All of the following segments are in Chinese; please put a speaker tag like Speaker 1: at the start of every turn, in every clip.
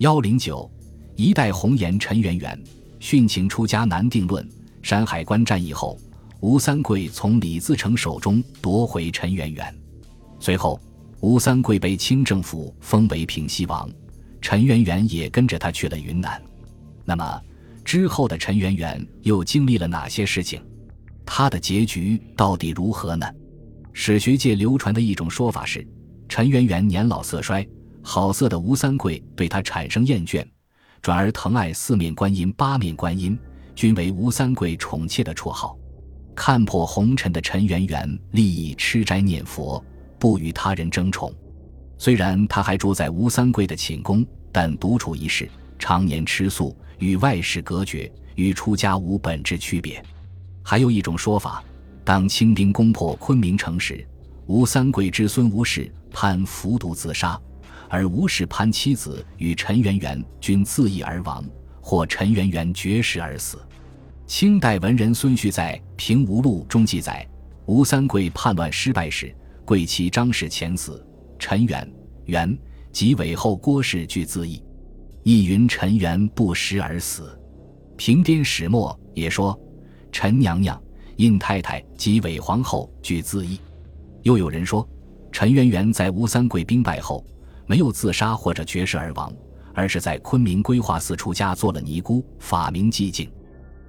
Speaker 1: 幺零九，一代红颜陈圆圆殉情出家难定论。山海关战役后，吴三桂从李自成手中夺回陈圆圆，随后吴三桂被清政府封为平西王，陈圆圆也跟着他去了云南。那么之后的陈圆圆又经历了哪些事情？他的结局到底如何呢？史学界流传的一种说法是，陈圆圆年老色衰。好色的吴三桂对他产生厌倦，转而疼爱四面观音、八面观音，均为吴三桂宠妾的绰号。看破红尘的陈圆圆，立意吃斋念佛，不与他人争宠。虽然他还住在吴三桂的寝宫，但独处一室，常年吃素，与外事隔绝，与出家无本质区别。还有一种说法，当清兵攻破昆明城时，吴三桂之孙吴氏攀服毒自杀。而吴氏潘妻子与陈圆圆均自缢而亡，或陈圆圆绝食而死。清代文人孙旭在《平吴录》中记载，吴三桂叛乱失败时，贵妻张氏前死，陈圆圆及韦后郭氏俱自缢。亦云陈圆不食而死。平滇始末也说，陈娘娘、印太太及韦皇后俱自缢。又有人说，陈圆圆在吴三桂兵败后。没有自杀或者绝食而亡，而是在昆明规划寺出家做了尼姑，法名寂静。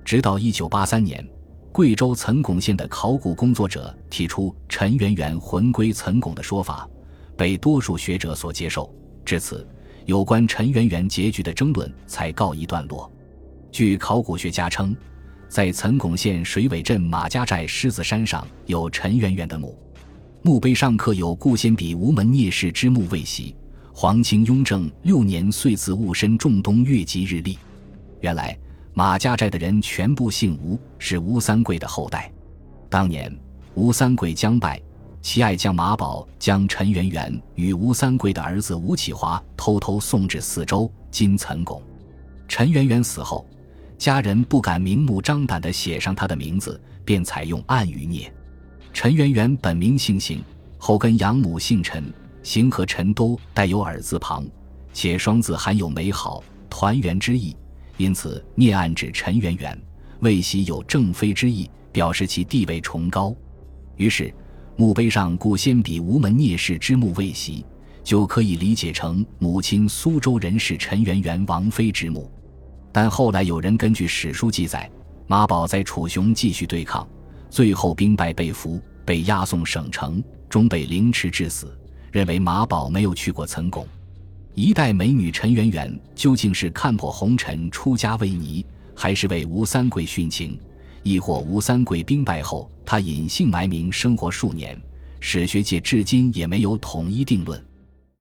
Speaker 1: 直到一九八三年，贵州岑巩县的考古工作者提出陈圆圆魂归岑巩的说法，被多数学者所接受。至此，有关陈圆圆结局的争论才告一段落。据考古学家称，在岑巩县水尾镇马家寨狮子山上有陈圆圆的墓，墓碑上刻有顾先比吴门聂氏之墓未袭。皇清雍正六年岁次戊申仲冬月吉日历。原来马家寨的人全部姓吴，是吴三桂的后代。当年吴三桂将败，其爱将马宝将陈圆圆与吴三桂的儿子吴启华偷偷送至四周今岑巩。陈圆圆死后，家人不敢明目张胆地写上他的名字，便采用暗语念。陈圆圆本名姓邢，后跟养母姓陈。行和陈都带有耳字旁，且双字含有美好团圆之意，因此聂暗指陈圆圆魏喜有正妃之意，表示其地位崇高。于是墓碑上故先比吴门聂氏之墓魏喜，就可以理解成母亲苏州人士陈圆圆王妃之墓。但后来有人根据史书记载，马宝在楚雄继续对抗，最后兵败被俘，被押送省城，终被凌迟致死。认为马宝没有去过岑巩，一代美女陈圆圆究竟是看破红尘出家为尼，还是为吴三桂殉情，亦或吴三桂兵败后她隐姓埋名生活数年？史学界至今也没有统一定论。